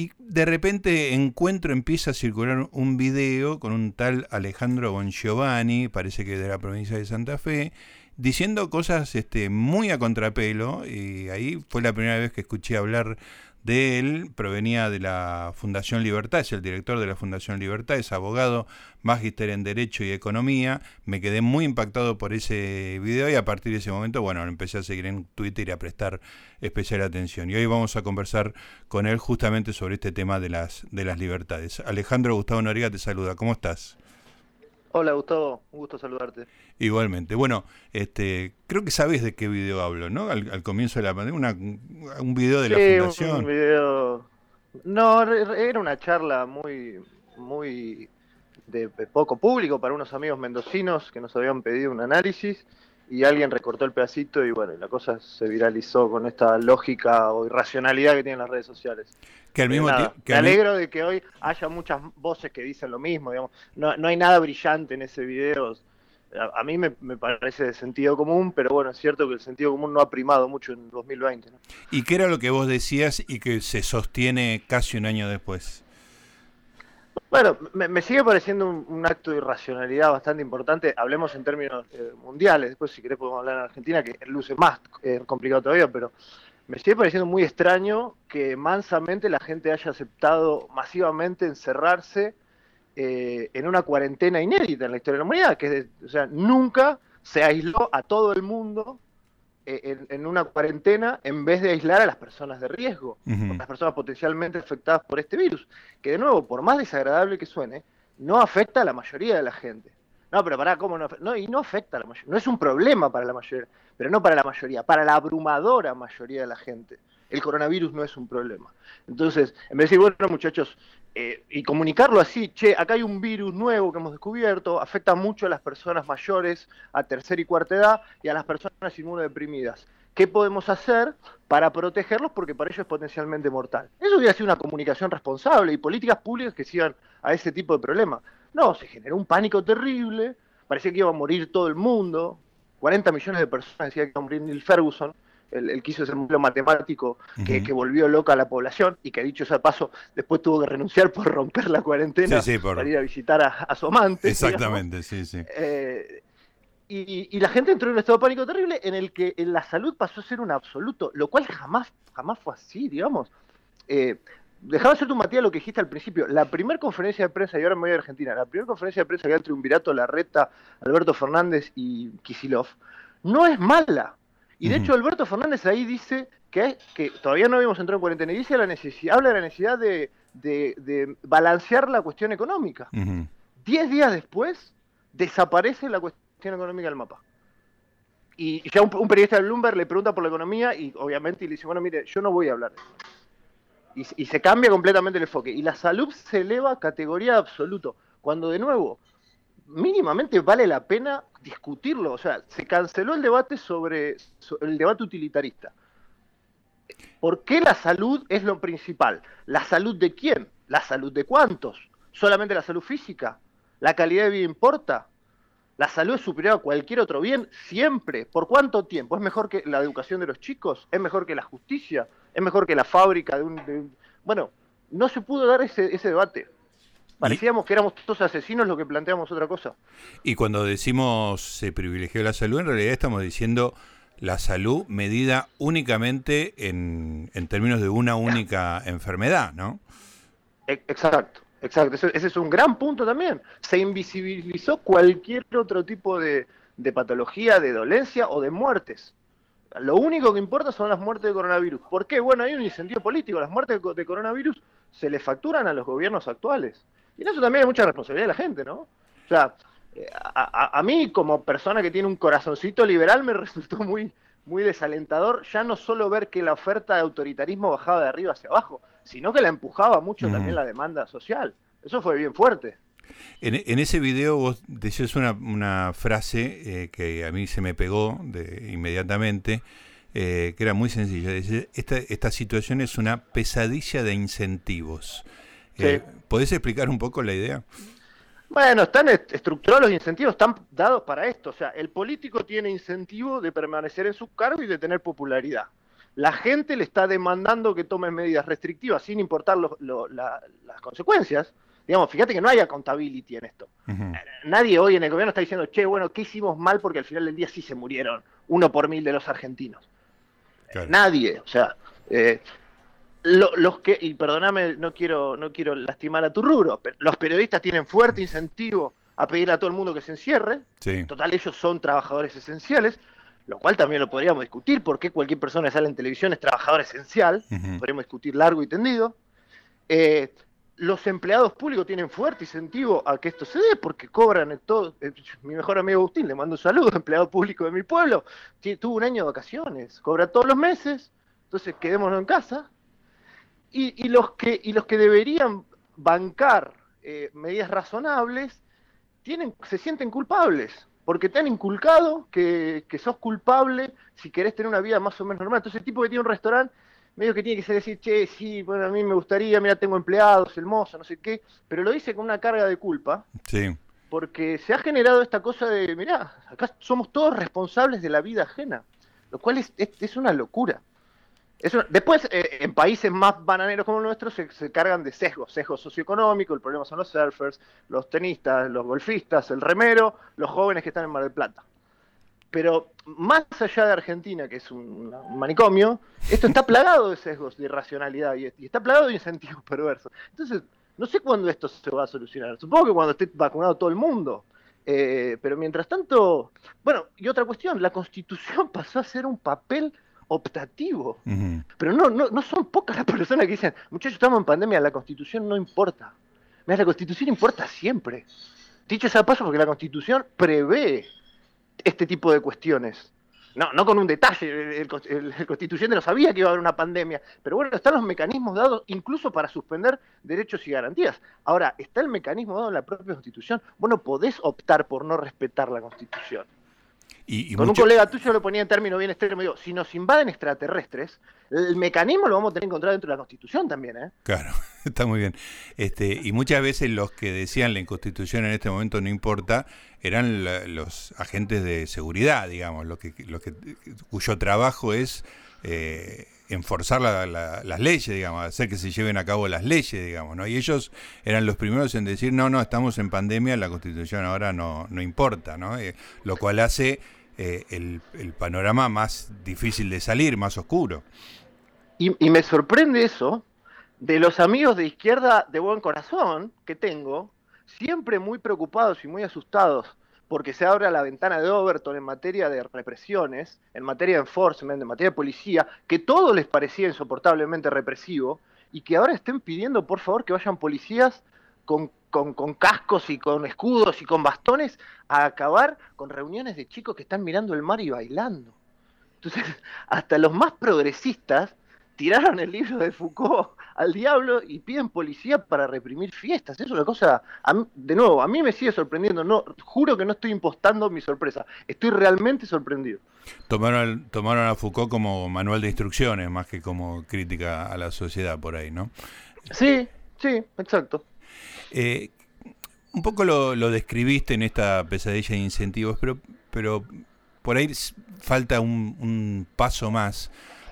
y de repente encuentro, empieza a circular un video con un tal Alejandro Bongiovanni, parece que de la provincia de Santa Fe, diciendo cosas este, muy a contrapelo, y ahí fue la primera vez que escuché hablar de él, provenía de la Fundación Libertad, es el director de la Fundación Libertad, es abogado, magíster en Derecho y Economía, me quedé muy impactado por ese video y a partir de ese momento, bueno, empecé a seguir en Twitter y a prestar especial atención. Y hoy vamos a conversar con él justamente sobre este tema de las, de las libertades. Alejandro Gustavo Noriega te saluda, ¿cómo estás? Hola Gustavo, un gusto saludarte. Igualmente. Bueno, este, creo que sabes de qué video hablo, ¿no? Al, comienzo de la pandemia, un video de la fundación. Un video. No, era una charla muy, muy de poco público para unos amigos mendocinos que nos habían pedido un análisis y alguien recortó el pedacito y bueno, la cosa se viralizó con esta lógica o irracionalidad que tienen las redes sociales. Que al mismo tiempo. Me alegro de que hoy haya muchas voces que dicen lo mismo, digamos. No, no hay nada brillante en ese video. A, mí me, parece de sentido común, pero bueno, es cierto que el sentido común no ha primado mucho en 2020. ¿Y qué era lo que vos decías y que se sostiene casi un año después? Bueno, me, sigue pareciendo un, acto de irracionalidad bastante importante. Hablemos en términos eh, mundiales. Después, si querés, podemos hablar en Argentina, que luce más eh, complicado todavía, pero me sigue pareciendo muy extraño que mansamente la gente haya aceptado masivamente encerrarse eh, en una cuarentena inédita en la historia de la humanidad, que o sea, nunca se aisló a todo el mundo eh, en, una cuarentena en vez de aislar a las personas de riesgo, a las personas potencialmente afectadas por este virus, que de nuevo, por más desagradable que suene, no afecta a la mayoría de la gente. No, pero pará, ¿cómo no? No, y no afecta a la mayoría. No es un problema para la mayoría, pero no para la mayoría, para la abrumadora mayoría de la gente. El coronavirus no es un problema. Entonces, en vez de decir, bueno, muchachos, eh, y comunicarlo así, che, acá hay un virus nuevo que hemos descubierto, afecta mucho a las personas mayores, a tercera y cuarta edad, y a las personas inmunodeprimidas. ¿Qué podemos hacer para protegerlos? Porque para ellos es potencialmente mortal. Eso hubiera sido una comunicación responsable y políticas públicas que sigan a ese tipo de problemas. No, se generó un pánico terrible, parecía que iba a morir todo el mundo, 40 millones de personas decían que iba a morir Neil Ferguson, el, quiso ese modelo matemático que, volvió loca a la población y que dicho sea paso, después tuvo que renunciar por romper la cuarentena para ir a visitar a, su amante. Exactamente, sí, sí. Eh, y, la gente entró en un estado de pánico terrible en el que la salud pasó a ser un absoluto, lo cual jamás, jamás fue así, digamos. Eh, dejaba ser tu Matías lo que dijiste al principio. La primera conferencia de prensa, y ahora me voy a Argentina, la primera conferencia de prensa que un Triunvirato, Larreta, Alberto Fernández y Kisilov, no es mala. Y de hecho Alberto Fernández ahí dice que, que todavía no habíamos entrado en cuarentena y dice la necesidad, habla de la necesidad de, balancear la cuestión económica. Diez días después desaparece la cuestión económica del mapa. Y ya un, periodista de Bloomberg le pregunta por la economía y obviamente le dice, bueno, mire, yo no voy a hablar de eso. Y, y, se cambia completamente el enfoque. Y la salud se eleva a categoría absoluto. Cuando de nuevo, mínimamente vale la pena discutirlo. O sea, se canceló el debate sobre, el debate utilitarista. ¿Por qué la salud es lo principal? ¿La salud de quién? ¿La salud de cuántos? ¿Solamente la salud física? ¿La calidad de vida importa? ¿La salud es superior a cualquier otro bien? Siempre. ¿Por cuánto tiempo? ¿Es mejor que la educación de los chicos? ¿Es mejor que la justicia? ¿Es mejor que la fábrica de un... Bueno, no se pudo dar ese, ese debate. Parecíamos que éramos todos asesinos lo que planteamos otra cosa. Y cuando decimos se privilegió la salud, en realidad estamos diciendo la salud medida únicamente en, términos de una única enfermedad, ¿no? E, exacto, exacto. Ese, es un gran punto también. Se invisibilizó cualquier otro tipo de, de patología, de dolencia o de muertes. Lo único que importa son las muertes de coronavirus. ¿Por qué? Bueno, hay un incentivo político. Las muertes de coronavirus se le facturan a los gobiernos actuales. Y en eso también hay mucha responsabilidad de la gente, ¿no? O sea, eh, a, mí como persona que tiene un corazoncito liberal me resultó muy, muy desalentador ya no solo ver que la oferta de autoritarismo bajaba de arriba hacia abajo, sino que la empujaba mucho también la demanda social. Eso fue bien fuerte. En, ese video vos decías una, frase eh, que a mí se me pegó de, inmediatamente, eh, que era muy sencilla. esta, esta situación es una pesadilla de incentivos. Eh, ¿Podés explicar un poco la idea? Bueno, están estructurados los incentivos, están dados para esto. O sea, el político tiene incentivo de permanecer en su cargo y de tener popularidad. la gente le está demandando que tome medidas restrictivas sin importar las consecuencias. Digamos, fíjate que no hay accountability en esto. Nadie hoy en el gobierno está diciendo, che, bueno, ¿qué hicimos mal? Porque al final del día sí se murieron uno por mil de los argentinos. Nadie, o sea, eh, los que, y perdóname, no quiero, no quiero lastimar a tu rubro, pero los periodistas tienen fuerte incentivo a pedirle a todo el mundo que se encierre. Total, ellos son trabajadores esenciales, lo cual también lo podríamos discutir, porque cualquier persona que sale en televisión es trabajador esencial, podríamos discutir largo y tendido. Eh, los empleados públicos tienen fuerte incentivo a que esto se dé porque cobran todo. Eh, mi mejor amigo Agustín, le mando un saludo, empleado público de mi pueblo, tuvo un año de vacaciones, cobra todos los meses, entonces quedémonos en casa. Y, los, que, y los que deberían bancar eh, medidas razonables tienen, se sienten culpables, porque te han inculcado que, que sos culpable si querés tener una vida más o menos normal. Entonces el tipo que tiene un restaurante medio que tiene que ser decir, che, sí, bueno, a mí me gustaría, mira, tengo empleados, el mozo, no sé qué, pero lo dice con una carga de culpa. Sí. Porque se ha generado esta cosa de, mira, acá somos todos responsables de la vida ajena, lo cual es, es, una locura. Después, eh, en países más bananeros como el nuestro, se, cargan de sesgos, sesgos socioeconómicos, el problema son los surfers, los tenistas, los golfistas, el remero, los jóvenes que están en Mar del Plata. Pero más allá de Argentina, que es un, manicomio, esto está plagado de sesgos de irracionalidad y, está plagado de incentivos perversos. Entonces, no sé cuándo esto se va a solucionar. Supongo que cuando esté vacunado todo el mundo. Eh, pero mientras tanto, bueno, y otra cuestión, la constitución pasó a ser un papel optativo. Pero no, no, no son pocas las personas que dicen, muchachos, estamos en pandemia, la constitución no importa. Mira, la constitución importa siempre. Dicho sea paso, porque la constitución prevé este tipo de cuestiones. No, no con un detalle, el, constituyente no sabía que iba a haber una pandemia, pero bueno, están los mecanismos dados incluso para suspender derechos y garantías. Ahora, está el mecanismo dado en la propia constitución, bueno, podés optar por no respetar la constitución. Con un colega tuyo lo ponía en términos bien extremos, digo, si nos invaden extraterrestres, el mecanismo lo vamos a tener que encontrar dentro de la Constitución también, ¿eh? Claro, está muy bien. Este, y muchas veces los que decían la Constitución en este momento no importa, eran los agentes de seguridad, digamos, los que, los que, cuyo trabajo es eh, enforzar las leyes, digamos, hacer que se lleven a cabo las leyes, digamos, ¿no? Y ellos eran los primeros en decir, no, no, estamos en pandemia, la Constitución ahora no, no importa, ¿no? Eh, lo cual hace eh, el, panorama más difícil de salir, más oscuro. Y, me sorprende eso de los amigos de izquierda de buen corazón que tengo, siempre muy preocupados y muy asustados porque se abre la ventana de Overton en materia de represiones, en materia de enforcement, en materia de policía, que todo les parecía insoportablemente represivo, y que ahora estén pidiendo por favor que vayan policías con con, cascos y con escudos y con bastones a acabar con reuniones de chicos que están mirando el mar y bailando. Entonces, hasta los más progresistas tiraron el libro de Foucault al diablo y piden policía para reprimir fiestas. Es una cosa, de nuevo, a mí me sigue sorprendiendo. No, juro que no estoy impostando mi sorpresa. Estoy realmente sorprendido. Tomaron, tomaron a Foucault como manual de instrucciones más que como crítica a la sociedad por ahí, ¿no? Sí, sí, exacto. Eh, un poco lo, describiste en esta pesadilla de incentivos, pero, pero por ahí falta un, paso más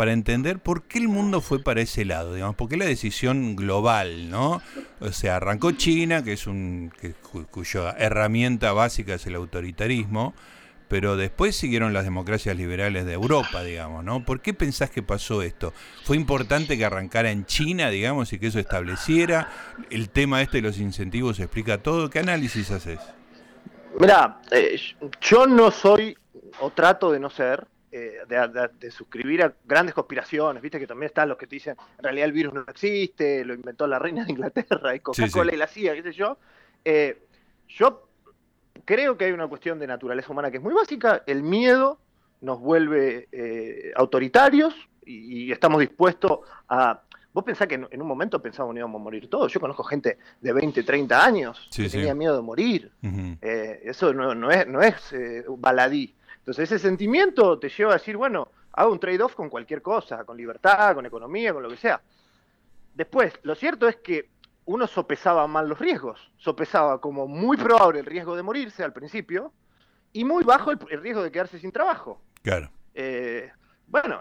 para entender por qué el mundo fue para ese lado, digamos, por qué la decisión global, ¿no? O sea, arrancó China, que es un que, cuya herramienta básica es el autoritarismo, pero después siguieron las democracias liberales de Europa, digamos, ¿no? ¿Por qué pensás que pasó esto? ¿Fue importante que arrancara en China, digamos, y que eso estableciera? ¿El tema este de los incentivos explica todo? ¿Qué análisis haces? Mira, eh, yo no soy, o trato de no ser, eh, de, suscribir a grandes conspiraciones, viste que también están los que te dicen, en realidad el virus no existe, lo inventó la reina de Inglaterra, y Coca-Cola y la CIA, qué sé yo. Eh, yo creo que hay una cuestión de naturaleza humana que es muy básica. El miedo nos vuelve eh, autoritarios y, estamos dispuestos a... Vos pensás que en, un momento pensábamos que íbamos a morir todos. Yo conozco gente de 20, 30 años que tenía miedo de morir. Eh, eso no, es, no es eh, baladí. Entonces ese sentimiento te lleva a decir, bueno, hago un trade-off con cualquier cosa, con libertad, con economía, con lo que sea. Después, lo cierto es que uno sopesaba mal los riesgos. Sopesaba como muy probable el riesgo de morirse al principio y muy bajo el, riesgo de quedarse sin trabajo. Claro. Eh, bueno,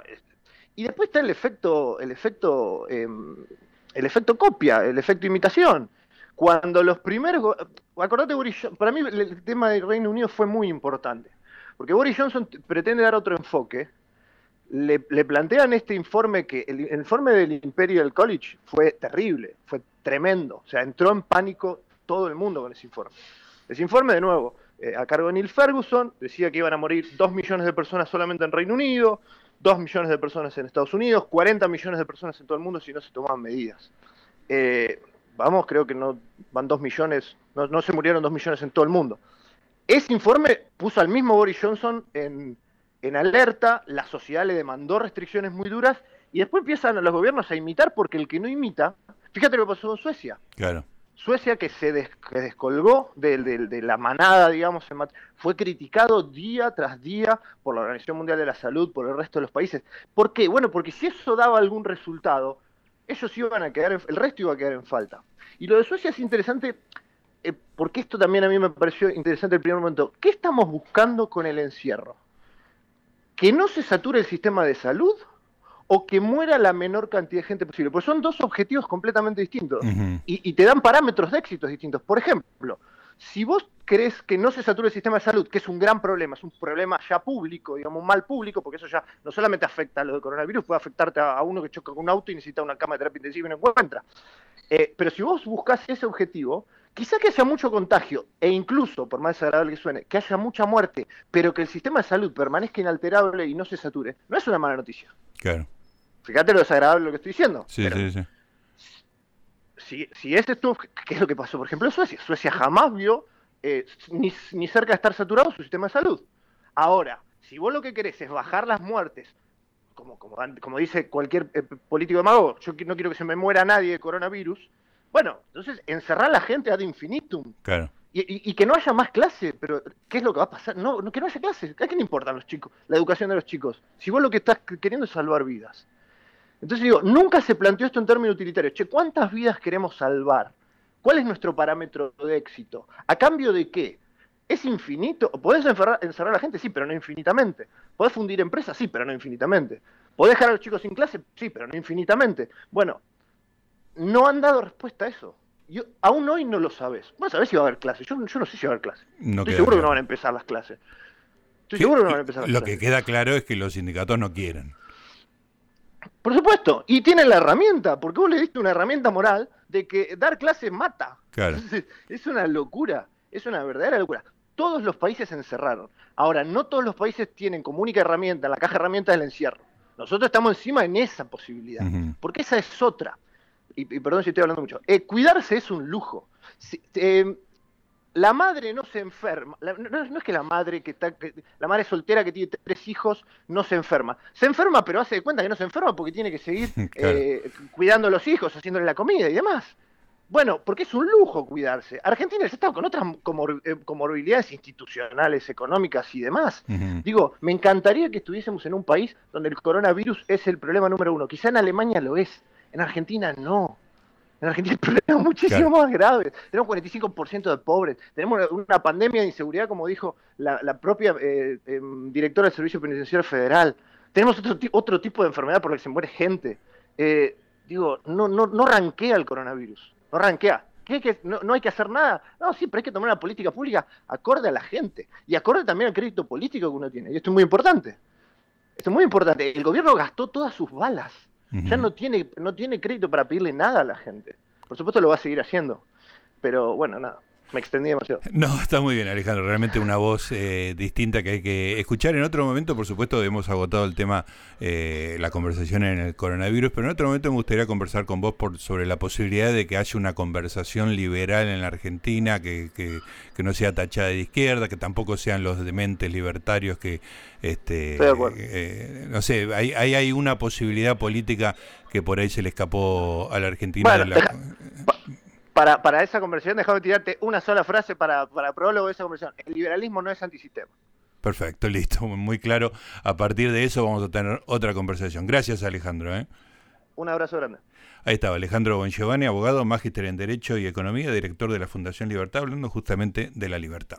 Y después está el efecto, el efecto, em, el efecto copia, el efecto imitación. Cuando los primeros, acordate Boris para mí el tema del Reino Unido fue muy importante, porque Boris Johnson pretende dar otro enfoque. Le, plantean este informe que el, informe del Imperial College fue terrible, fue tremendo, o sea, entró en pánico todo el mundo con ese informe. Ese informe, de nuevo, eh, a cargo de Neil Ferguson, decía que iban a morir 2 millones de personas solamente en Reino Unido, 2 millones de personas en Estados Unidos, 40 millones de personas en todo el mundo si no se tomaban medidas. Eh, vamos, creo que no van 2 millones, no, se murieron 2 millones en todo el mundo. Ese informe puso al mismo Boris Johnson en, en alerta, la sociedad le demandó restricciones muy duras y después empiezan los gobiernos a imitar porque el que no imita, fíjate lo que pasó en Suecia. Claro. Suecia, que se descolgó de, la manada, digamos, fue criticado día tras día por la Organización Mundial de la Salud, por el resto de los países. ¿Por qué? Bueno, porque si eso daba algún resultado, ellos iban a quedar, el resto iba a quedar en falta. Y lo de Suecia es interesante, eh, porque esto también a mí me pareció interesante el primer momento. ¿Qué estamos buscando con el encierro? ¿Que no se sature el sistema de salud? o que muera la menor cantidad de gente posible. Pues son dos objetivos completamente distintos y, te dan parámetros de éxitos distintos. Por ejemplo, si vos crees que no se sature el sistema de salud, que es un gran problema, es un problema ya público, digamos, un mal público, porque eso ya no solamente afecta a lo del coronavirus, puede afectarte a, uno que choca con un auto y necesita una cama de terapia intensiva y no encuentra. Eh, pero si vos buscas ese objetivo, quizá que haya mucho contagio e incluso, por más desagradable que suene, que haya mucha muerte, pero que el sistema de salud permanezca inalterable y no se sature, no es una mala noticia. Claro. Fíjate lo desagradable lo que estoy diciendo. Sí, sí, sí. Si, si este estuvo, ¿qué es lo que pasó? Por ejemplo, en Suecia. Suecia jamás vio eh, ni, cerca de estar saturado su sistema de salud. Ahora, si vos lo que querés es bajar las muertes, como, como, como dice cualquier eh, político demagogo, yo no quiero que se me muera nadie de coronavirus, bueno, entonces encerrar a la gente ad infinitum. Claro. Y, que no haya más clase, pero ¿qué es lo que va a pasar? No, que no haya clase. ¿A qué le importan los chicos? La educación de los chicos. Si vos lo que estás queriendo es salvar vidas. Entonces digo, nunca se planteó esto en términos utilitarios. Che, ¿cuántas vidas queremos salvar? ¿Cuál es nuestro parámetro de éxito? ¿A cambio de qué? ¿Es infinito? ¿Podés encerrar, a la gente? Sí, pero no infinitamente. ¿Podés fundir empresas? Sí, pero no infinitamente. ¿Podés dejar a los chicos sin clase? Sí, pero no infinitamente. Bueno, no han dado respuesta a eso. Yo, aún hoy no lo sabes. Vos sabés si va a haber clases. Yo, no sé si va a haber clases. Estoy seguro que no van a empezar las clases. Estoy seguro que no van a empezar las lo clases. Lo que queda claro es que los sindicatos no quieren. Por supuesto, y tiene la herramienta, porque vos le diste una herramienta moral de que dar clases mata. Claro. Es una locura, es una verdadera locura. Todos los países se encerraron. Ahora, no todos los países tienen como única herramienta, la caja de herramientas del encierro. Nosotros estamos encima en esa posibilidad, porque esa es otra. Y, perdón si estoy hablando mucho. Eh, cuidarse es un lujo. Eh, la madre no se enferma. no, es que la madre que está, la madre soltera que tiene tres hijos no se enferma. Se enferma, pero hace de cuenta que no se enferma porque tiene que seguir eh, cuidando a los hijos, haciéndole la comida y demás. Bueno, porque es un lujo cuidarse. Argentina está estado con otras eh, comorbilidades institucionales, económicas y demás. Digo, me encantaría que estuviésemos en un país donde el coronavirus es el problema número uno. Quizá en Alemania lo es, en Argentina no. En Argentina el problema es muchísimo más grave. Tenemos 45% de pobres. Tenemos una pandemia de inseguridad, como dijo la, propia eh, em, directora del Servicio Penitenciario Federal. Tenemos otro, otro tipo de enfermedad por la que se muere gente. Eh, digo, no, no, no ranquea el coronavirus. No ranquea. que, no, no, hay que hacer nada. No, sí, pero hay que tomar una política pública acorde a la gente. Y acorde también al crédito político que uno tiene. Y esto es muy importante. Esto es muy importante. El gobierno gastó todas sus balas ya no tiene, no tiene crédito para pedirle nada a la gente. Por supuesto lo va a seguir haciendo. Pero bueno, nada me extendí demasiado. No, está muy bien, Alejandro. Realmente una voz eh, distinta que hay que escuchar. En otro momento, por supuesto, hemos agotado el tema, eh, la conversación en el coronavirus, pero en otro momento me gustaría conversar con vos por, sobre la posibilidad de que haya una conversación liberal en la Argentina, que, que, no sea tachada de izquierda, que tampoco sean los dementes libertarios que, este, eh, no sé, hay, hay, una posibilidad política que por ahí se le escapó a la Argentina. de la para, para esa conversación, déjame tirarte una sola frase para, para prólogo de esa conversación. El liberalismo no es antisistema. Perfecto, listo, muy claro. A partir de eso vamos a tener otra conversación. Gracias, Alejandro. ¿eh? Un abrazo grande. Ahí estaba Alejandro Bongiovanni, abogado, magíster en Derecho y Economía, director de la Fundación Libertad, hablando justamente de la libertad.